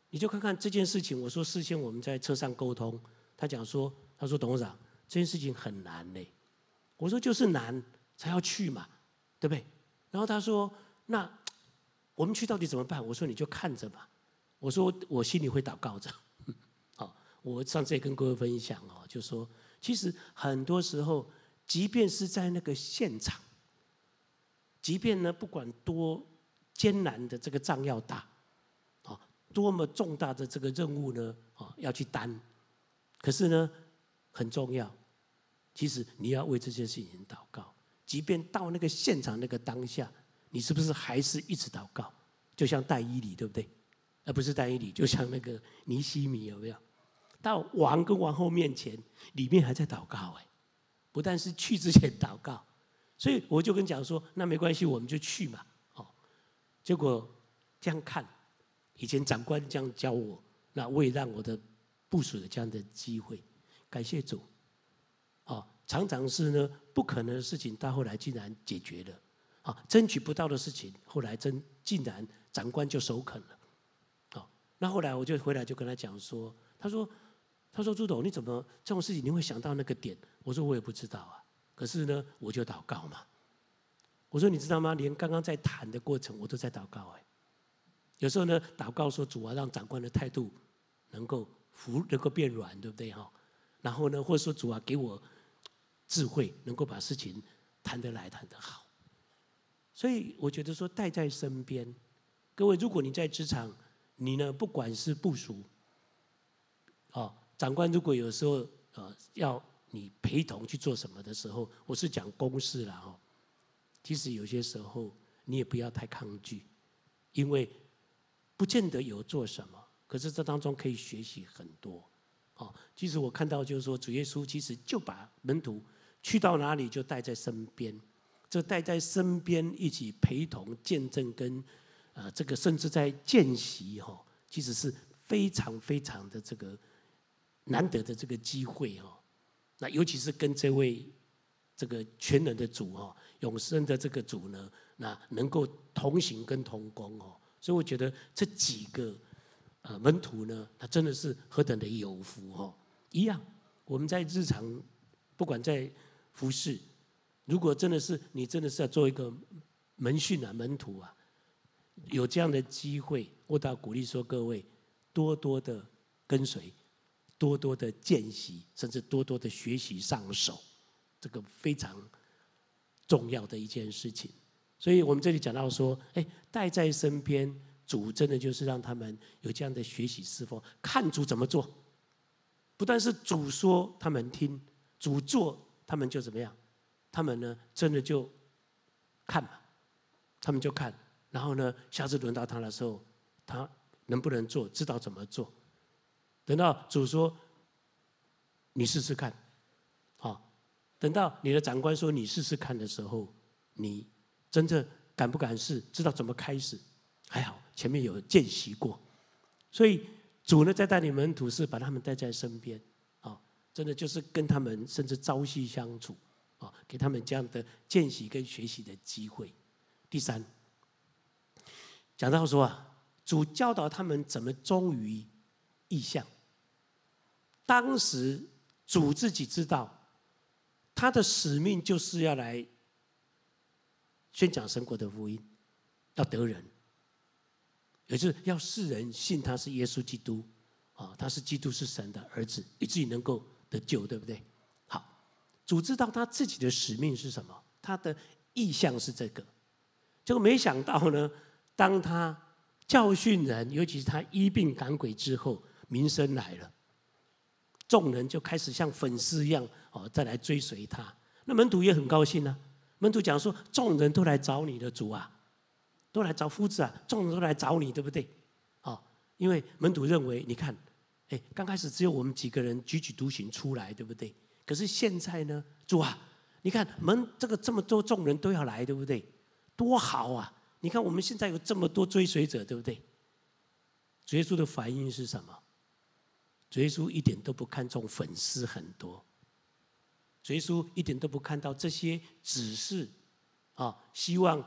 [SPEAKER 1] 你就看看这件事情。我说事先我们在车上沟通，他讲说，他说董事长，这件事情很难嘞。我说就是难才要去嘛，对不对？然后他说，那我们去到底怎么办？我说你就看着吧。我说我心里会祷告着，好，我上次也跟各位分享哦，就说其实很多时候，即便是在那个现场，即便呢，不管多艰难的这个仗要打，啊，多么重大的这个任务呢，啊，要去担，可是呢，很重要，其实你要为这件事情祷告。即便到那个现场那个当下，你是不是还是一直祷告？就像戴伊理，对不对？而不是戴伊理，就像那个尼西米，有没有？到王跟王后面前，里面还在祷告哎，不但是去之前祷告。所以我就跟讲说，那没关系，我们就去嘛。哦，结果这样看，以前长官这样教我，那我也让我的部属有这样的机会。感谢主，哦，常常是呢不可能的事情，到后来竟然解决了。啊，争取不到的事情，后来真竟然长官就首肯了。好，那后来我就回来就跟他讲说，他说，他说朱董，你怎么这种事情你会想到那个点？我说我也不知道啊。可是呢，我就祷告嘛。我说你知道吗？连刚刚在谈的过程，我都在祷告哎。有时候呢，祷告说主啊，让长官的态度能够服，能够变软，对不对哈？然后呢，或者说主啊，给我智慧，能够把事情谈得来，谈得好。所以我觉得说带在身边，各位，如果你在职场，你呢，不管是部署，哦，长官如果有时候呃要。你陪同去做什么的时候，我是讲公事了哦。其实有些时候你也不要太抗拒，因为不见得有做什么，可是这当中可以学习很多。哦，其实我看到就是说，主耶稣其实就把门徒去到哪里就带在身边，这带在身边一起陪同见证跟呃这个甚至在见习哈，其实是非常非常的这个难得的这个机会哈。那尤其是跟这位这个全能的主哈，永生的这个主呢，那能够同行跟同工哦，所以我觉得这几个呃门徒呢，他真的是何等的有福哦。一样，我们在日常不管在服侍，如果真的是你真的是要做一个门训啊门徒啊，有这样的机会，我倒鼓励说各位多多的跟随。多多的见习，甚至多多的学习上手，这个非常重要的一件事情。所以我们这里讲到说，哎，带在身边，主真的就是让他们有这样的学习侍奉，看主怎么做。不但是主说他们听，主做他们就怎么样？他们呢，真的就看嘛，他们就看。然后呢，下次轮到他的时候，他能不能做，知道怎么做。等到主说，你试试看，好，等到你的长官说你试试看的时候，你真正敢不敢试？知道怎么开始？还好前面有见习过，所以主呢在带领门徒是把他们带在身边，啊，真的就是跟他们甚至朝夕相处，啊，给他们这样的见习跟学习的机会。第三，讲到说啊，主教导他们怎么忠于意向。当时主自己知道，他的使命就是要来宣讲神国的福音，要得人，也就是要世人信他是耶稣基督，啊，他是基督是神的儿子，以至于能够得救，对不对？好，主知道他自己的使命是什么，他的意向是这个，结果没想到呢，当他教训人，尤其是他医病赶鬼之后，名声来了。众人就开始像粉丝一样哦，再来追随他。那门徒也很高兴呢。门徒讲说：“众人都来找你的主啊，都来找夫子啊，众人都来找你，对不对？”哦，因为门徒认为，你看，哎，刚开始只有我们几个人踽踽独行出来，对不对？可是现在呢，主啊，你看门这个这么多众人都要来，对不对？多好啊！你看我们现在有这么多追随者，对不对？主耶稣的反应是什么？主耶稣一点都不看重粉丝很多，主耶稣一点都不看到这些只是啊，希望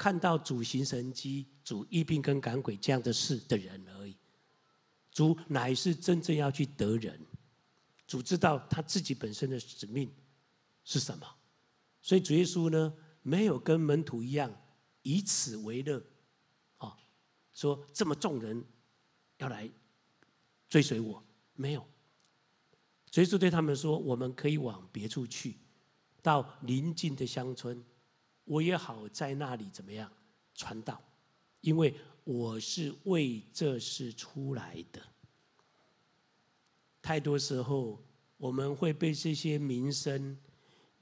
[SPEAKER 1] 看到主行神迹、主医病跟赶鬼这样的事的人而已。主乃是真正要去得人，主知道他自己本身的使命是什么，所以主耶稣呢，没有跟门徒一样以此为乐，啊，说这么众人要来追随我。没有，所以说对他们说，我们可以往别处去，到邻近的乡村，我也好在那里怎么样传道，因为我是为这事出来的。太多时候，我们会被这些名声、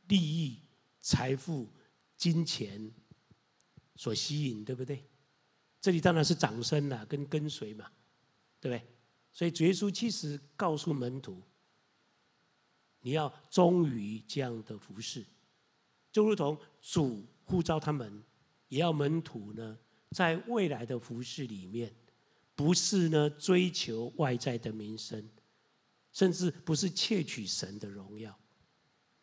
[SPEAKER 1] 利益、财富、金钱所吸引，对不对？这里当然是掌声啦，跟跟随嘛，对不对？所以耶稣其实告诉门徒，你要忠于这样的服事，就如同主呼召他们，也要门徒呢，在未来的服事里面，不是呢追求外在的名声，甚至不是窃取神的荣耀，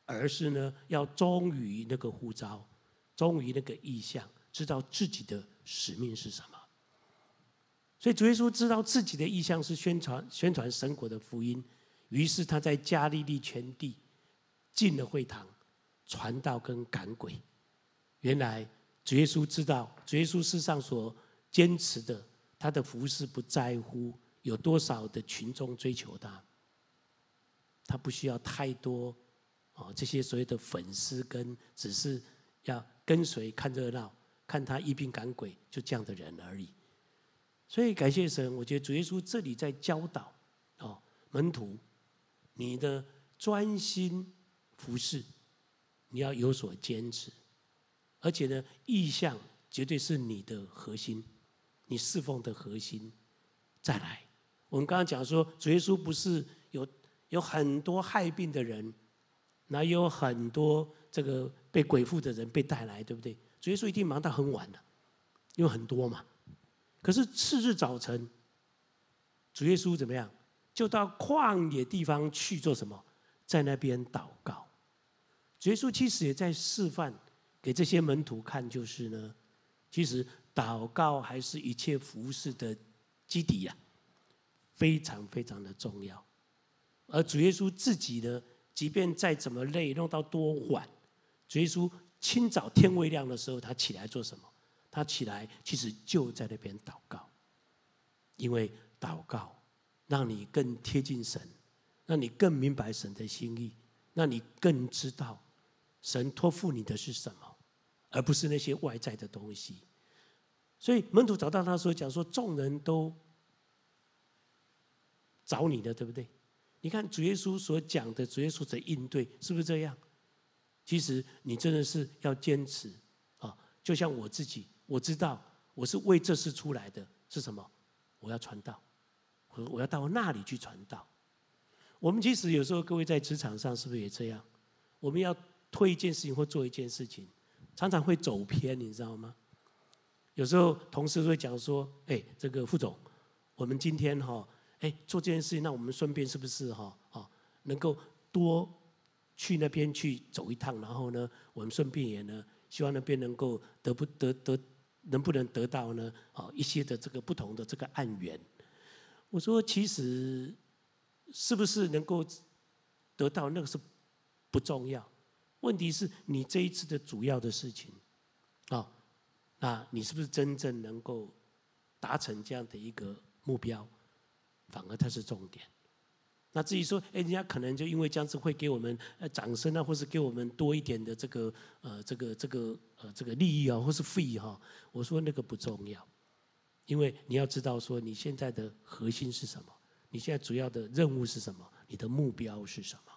[SPEAKER 1] 而是呢要忠于那个呼召，忠于那个意向，知道自己的使命是什么。所以主耶稣知道自己的意向是宣传宣传神国的福音，于是他在加利利全地进了会堂，传道跟赶鬼。原来主耶稣知道，主耶稣世上所坚持的，他的服事不在乎有多少的群众追求他，他不需要太多哦这些所谓的粉丝跟只是要跟随看热闹，看他一并赶鬼就这样的人而已。所以感谢神，我觉得主耶稣这里在教导哦门徒，你的专心服事，你要有所坚持，而且呢，意象绝对是你的核心，你侍奉的核心。再来，我们刚刚讲说，主耶稣不是有有很多害病的人，那有很多这个被鬼附的人被带来，对不对？主耶稣一定忙到很晚的，因为很多嘛。可是次日早晨，主耶稣怎么样？就到旷野地方去做什么？在那边祷告。主耶稣其实也在示范给这些门徒看，就是呢，其实祷告还是一切服事的基底呀，非常非常的重要。而主耶稣自己呢，即便再怎么累，弄到多晚，主耶稣清早天未亮的时候，他起来做什么？他起来，其实就在那边祷告，因为祷告让你更贴近神，让你更明白神的心意，让你更知道神托付你的是什么，而不是那些外在的东西。所以门徒找到他说讲说：“众人都找你的，对不对？”你看主耶稣所讲的，主耶稣的应对是不是这样？其实你真的是要坚持啊，就像我自己。我知道我是为这事出来的，是什么？我要传道，我我要到那里去传道。我们其实有时候各位在职场上是不是也这样？我们要推一件事情或做一件事情，常常会走偏，你知道吗？有时候同事会讲说：“哎，这个副总，我们今天哈，哎做这件事情，那我们顺便是不是哈啊能够多去那边去走一趟，然后呢，我们顺便也呢，希望那边能够得不得得。”能不能得到呢？啊，一些的这个不同的这个案源，我说其实是不是能够得到那个是不重要，问题是你这一次的主要的事情啊，那你是不是真正能够达成这样的一个目标？反而它是重点。那至于说，哎，人家可能就因为这样子会给我们呃掌声啊，或是给我们多一点的这个呃这个这个呃这个利益啊，或是费哈，我说那个不重要，因为你要知道说你现在的核心是什么，你现在主要的任务是什么，你的目标是什么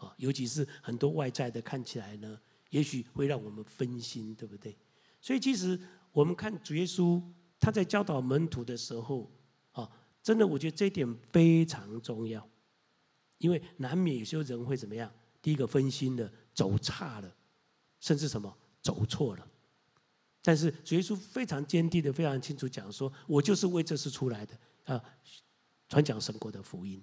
[SPEAKER 1] 啊？尤其是很多外在的看起来呢，也许会让我们分心，对不对？所以其实我们看主耶稣他在教导门徒的时候啊，真的我觉得这一点非常重要。因为难免有些人会怎么样？第一个分心了，走岔了，甚至什么走错了。但是主耶稣非常坚定的、非常清楚讲说：“我就是为这事出来的啊，传讲神国的福音。”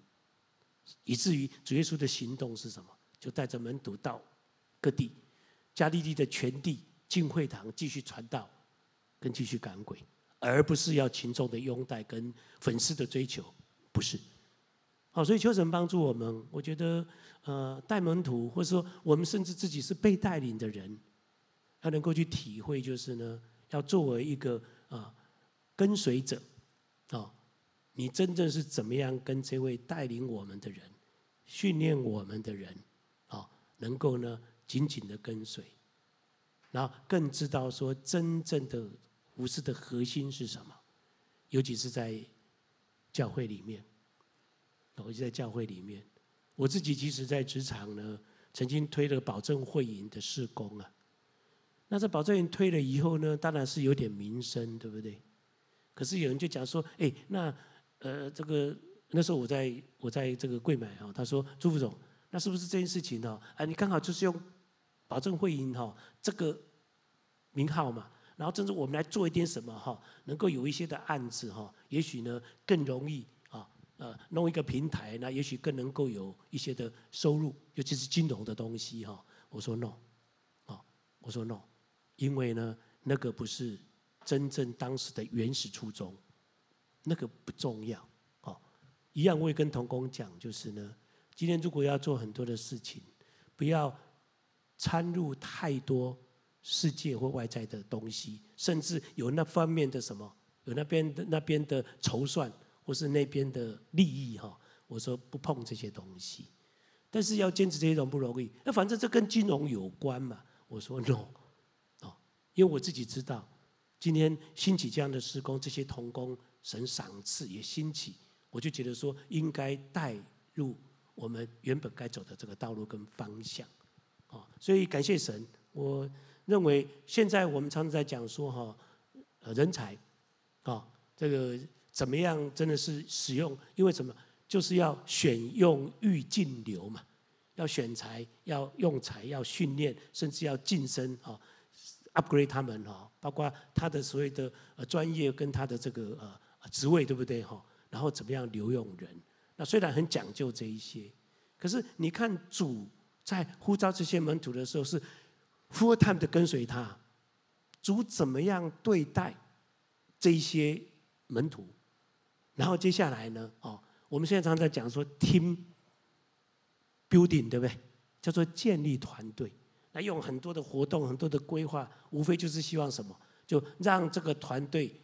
[SPEAKER 1] 以至于主耶稣的行动是什么？就带着门徒到各地，加利利的全地进会堂继续传道，跟继续赶鬼，而不是要群众的拥戴跟粉丝的追求，不是。好，所以求神帮助我们。我觉得，呃，带门徒，或者说我们甚至自己是被带领的人，要能够去体会，就是呢，要作为一个啊跟随者，啊，你真正是怎么样跟这位带领我们的人、训练我们的人，啊，能够呢紧紧的跟随。然后更知道说真正的服事的核心是什么，尤其是在教会里面。尤其在教会里面，我自己即使在职场呢，曾经推了保证会营的事工啊。那这保证营推了以后呢，当然是有点名声，对不对？可是有人就讲说，哎，那呃，这个那时候我在我在这个柜买啊，他说朱副总，那是不是这件事情呢？啊，你刚好就是用保证会营哈这个名号嘛，然后甚至我们来做一点什么哈，能够有一些的案子哈，也许呢更容易啊，呃，弄一个平台，那也许更能够有一些的收入，尤其是金融的东西哈。我说 no，啊，我说 no，因为呢那个不是真正当时的原始初衷，那个不重要。哦，一样我也跟同工讲，就是呢，今天如果要做很多的事情，不要。掺入太多世界或外在的东西，甚至有那方面的什么，有那边的那边的筹算，或是那边的利益哈。我说不碰这些东西，但是要坚持这些种不容易。那反正这跟金融有关嘛。我说 no，哦，因为我自己知道，今天兴起这样的施工，这些童工神赏赐也兴起，我就觉得说应该带入我们原本该走的这个道路跟方向。啊，所以感谢神。我认为现在我们常常在讲说哈，人才，啊，这个怎么样真的是使用？因为什么？就是要选用育进流嘛，要选才，要用才，要训练，甚至要晋升啊，upgrade 他们哈，包括他的所谓的呃专业跟他的这个呃职位，对不对哈？然后怎么样留用人？那虽然很讲究这一些，可是你看主。在呼召这些门徒的时候，是 full time 的跟随他。主怎么样对待这些门徒？然后接下来呢？哦，我们现在常常在讲说 team building，对不对？叫做建立团队，来用很多的活动、很多的规划，无非就是希望什么？就让这个团队，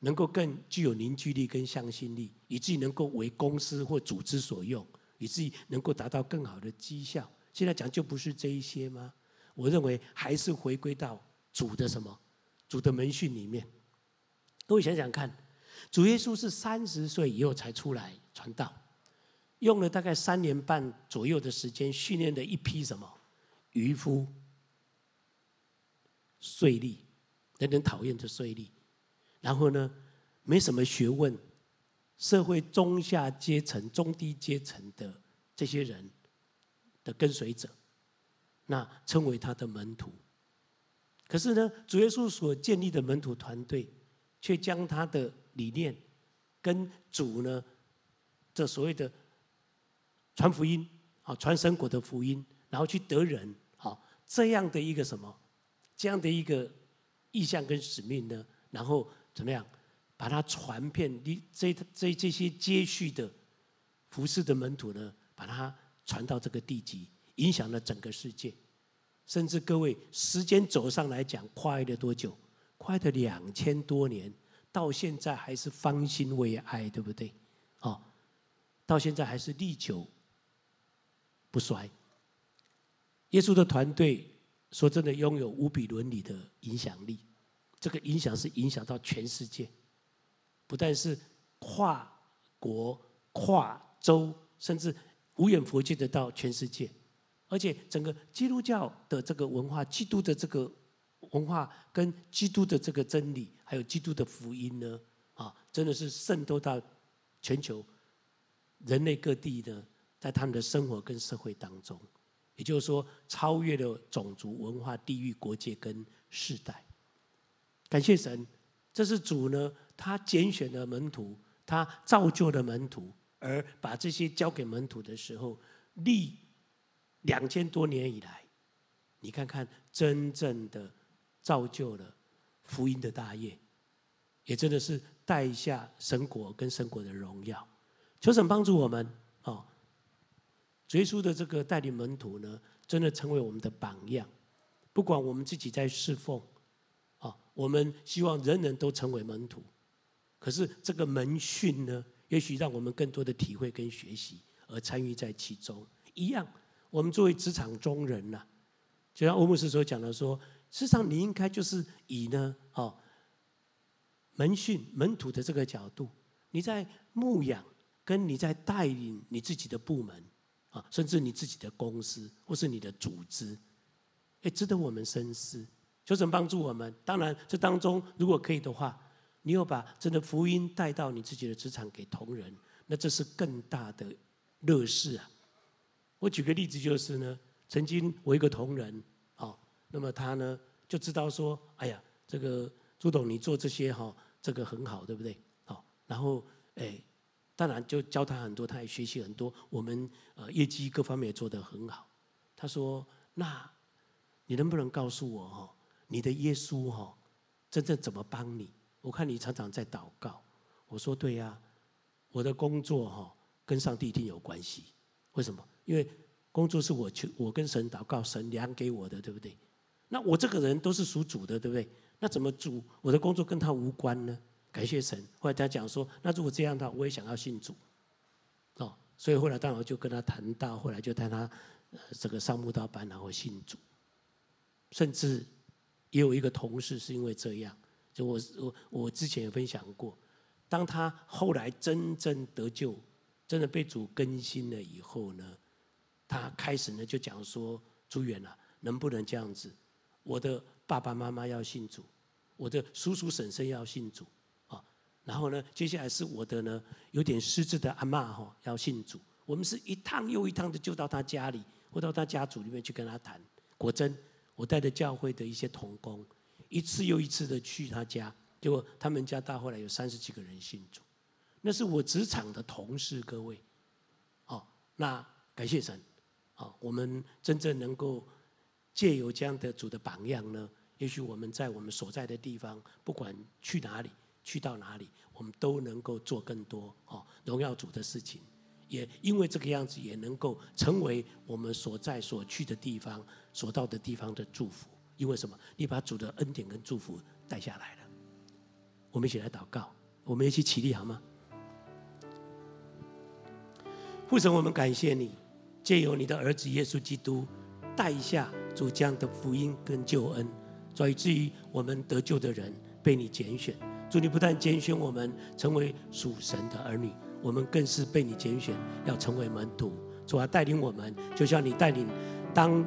[SPEAKER 1] 能够更具有凝聚力跟向心力，以至于能够为公司或组织所用，以至于能够达到更好的绩效。现在讲就不是这一些吗？我认为还是回归到主的什么？主的门训里面。各位想想看，主耶稣是三十岁以后才出来传道，用了大概三年半左右的时间训练了一批什么渔夫、税吏，人人讨厌的税吏，然后呢，没什么学问，社会中下阶层、中低阶层的这些人。的跟随者，那称为他的门徒。可是呢，主耶稣所建立的门徒团队，却将他的理念跟主呢，这所谓的传福音啊，传神国的福音，然后去得人，啊这样的一个什么，这样的一个意向跟使命呢，然后怎么样把它传遍？你这这这些接续的服侍的门徒呢，把它。传到这个地级，影响了整个世界，甚至各位时间轴上来讲，跨越了多久？跨越了两千多年，到现在还是方兴未艾，对不对？哦，到现在还是历久不衰。耶稣的团队说真的拥有无比伦理的影响力，这个影响是影响到全世界，不但是跨国、跨州，甚至。无远弗届的到全世界，而且整个基督教的这个文化，基督的这个文化跟基督的这个真理，还有基督的福音呢，啊，真的是渗透到全球人类各地呢，在他们的生活跟社会当中，也就是说，超越了种族、文化、地域、国界跟世代。感谢神，这是主呢，他拣选的门徒，他造就的门徒。而把这些交给门徒的时候，历两千多年以来，你看看真正的造就了福音的大业，也真的是带下神国跟神国的荣耀。求神帮助我们啊！主耶稣的这个带领门徒呢，真的成为我们的榜样。不管我们自己在侍奉，我们希望人人都成为门徒。可是这个门训呢？也许让我们更多的体会跟学习，而参与在其中。一样，我们作为职场中人呐，就像欧姆斯所讲的说，事实上你应该就是以呢，哦，门训门徒的这个角度，你在牧养，跟你在带领你自己的部门啊，甚至你自己的公司或是你的组织，哎，值得我们深思。求神帮助我们。当然，这当中如果可以的话，你有把真的福音带到你自己的职场给同仁，那这是更大的乐事啊。我举个例子就是呢，曾经我一个同仁，哦，那么他呢就知道说，哎呀，这个朱董你做这些哈，这个很好，对不对？好，然后哎，当然就教他很多，他也学习很多。我们呃业绩各方面也做得很好。他说，那你能不能告诉我哈？你的耶稣哈，真正怎么帮你？我看你常常在祷告。我说对呀，我的工作哈跟上帝一定有关系。为什么？因为工作是我去，我跟神祷告，神量给我的，对不对？那我这个人都是属主的，对不对？那怎么主我的工作跟他无关呢？感谢神。后来他讲说，那如果这样的话，我也想要信主。哦，所以后来当然就跟他谈到，后来就带他这个上慕道班，然后信主，甚至。也有一个同事是因为这样，就我我我之前也分享过，当他后来真正得救，真的被主更新了以后呢，他开始呢就讲说：“朱远啊，能不能这样子？我的爸爸妈妈要信主，我的叔叔婶婶要信主啊，然后呢，接下来是我的呢有点失智的阿嬷哈要信主，我们是一趟又一趟的就到他家里或到他家族里面去跟他谈，果真。”我带着教会的一些同工，一次又一次的去他家，结果他们家到后来有三十几个人信主，那是我职场的同事，各位，哦，那感谢神，哦，我们真正能够借由这样的主的榜样呢，也许我们在我们所在的地方，不管去哪里，去到哪里，我们都能够做更多。哦荣耀主的事情。也因为这个样子，也能够成为我们所在所去的地方、所到的地方的祝福。因为什么？你把主的恩典跟祝福带下来了。我们一起来祷告，我们一起起立好吗？父神，我们感谢你，借由你的儿子耶稣基督带下主这样的福音跟救恩，所以至于我们得救的人被你拣选。主，你不但拣选我们成为属神的儿女。我们更是被你拣选，要成为门徒，主啊，带领我们，就像你带领当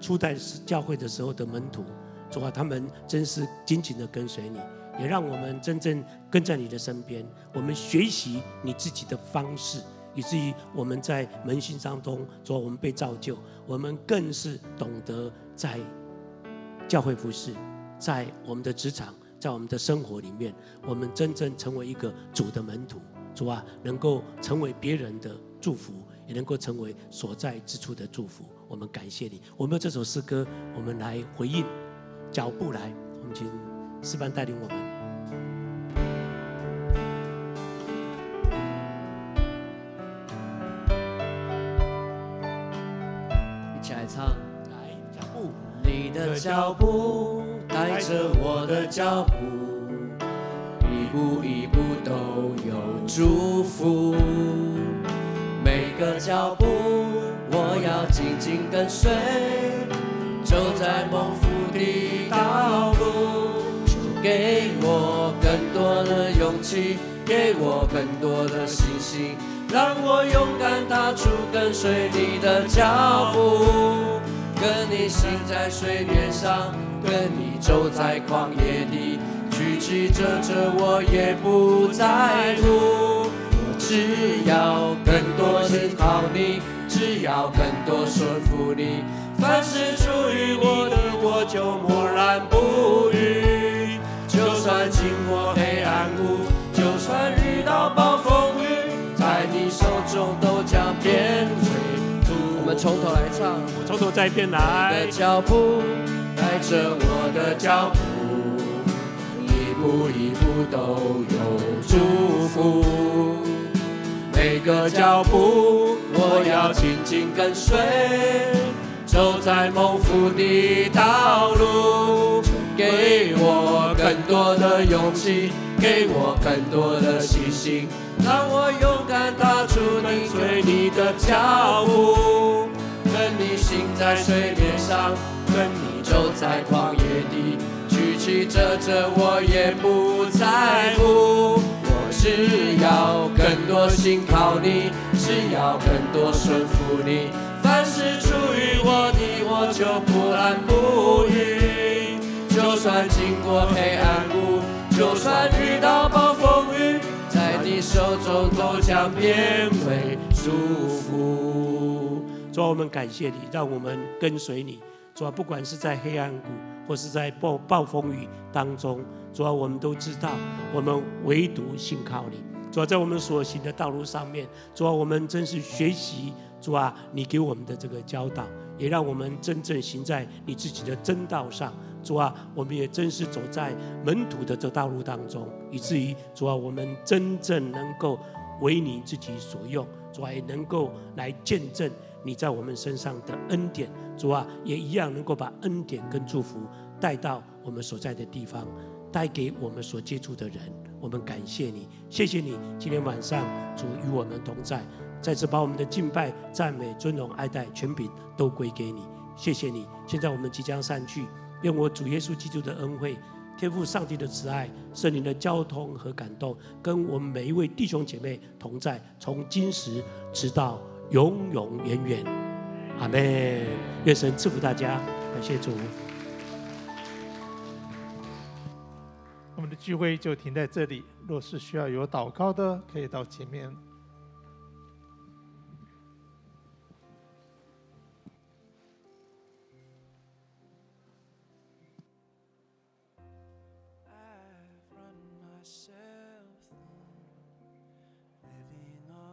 [SPEAKER 1] 初代教会的时候的门徒，主啊，他们真是紧紧的跟随你，也让我们真正跟在你的身边。我们学习你自己的方式，以至于我们在门训当中，主啊，我们被造就，我们更是懂得在教会服侍，在我们的职场，在我们的生活里面，我们真正成为一个主的门徒。主啊，能够成为别人的祝福，也能够成为所在之处的祝福。我们感谢你。我们用这首诗歌，我们来回应脚步来。我们请诗班带领我们，
[SPEAKER 2] 一起来唱。来，脚步，你的脚步带着我的脚步，一步一步都有。祝福每个脚步，我要紧紧跟随，走在蒙福的道路。给我更多的勇气，给我更多的信心，让我勇敢踏出跟随你的脚步，跟你行在水面上，跟你走在旷野里。曲曲折折，我也不在乎。我只要更多依靠你，只要更多顺服你。凡是出于我的，我就默然不语。就算经过黑暗谷，就算遇到暴风雨，在你手中都将变为土。我们从头来唱，
[SPEAKER 1] 从头再变来。
[SPEAKER 2] 你的脚步带着我的脚步。一步一步都有祝福，每个脚步我要紧紧跟随，走在蒙福的道路。给我更多的勇气，给我更多的信心，让我勇敢踏出你随你的脚步，跟你行在水面上。跟你走在旷野里，曲曲折折我也不在乎。我只要更多信靠你，只要更多顺服你。凡是出于我的，我就不安不语。就算经过黑暗谷，就算遇到暴风雨，在你手中都将变为祝福。
[SPEAKER 1] 主，我们感谢你，让我们跟随你。主啊，不管是在黑暗谷，或是在暴暴风雨当中，主啊，我们都知道，我们唯独信靠你。主啊，在我们所行的道路上面，主啊，我们真是学习。主啊，你给我们的这个教导，也让我们真正行在你自己的真道上。主啊，我们也真是走在门徒的这道路当中，以至于主啊，我们真正能够为你自己所用。主啊，也能够来见证你在我们身上的恩典。主啊，也一样能够把恩典跟祝福带到我们所在的地方，带给我们所接触的人。我们感谢你，谢谢你今天晚上主与我们同在。再次把我们的敬拜、赞美、尊荣、爱戴、权柄都归给你，谢谢你。现在我们即将散去，愿我主耶稣基督的恩惠、天父上帝的慈爱、圣灵的交通和感动，跟我们每一位弟兄姐妹同在，从今时直到永永远远。阿门。愿神祝福大家，感谢主。
[SPEAKER 3] 我们的聚会就停在这里。若是需要有祷告的，可以到前面。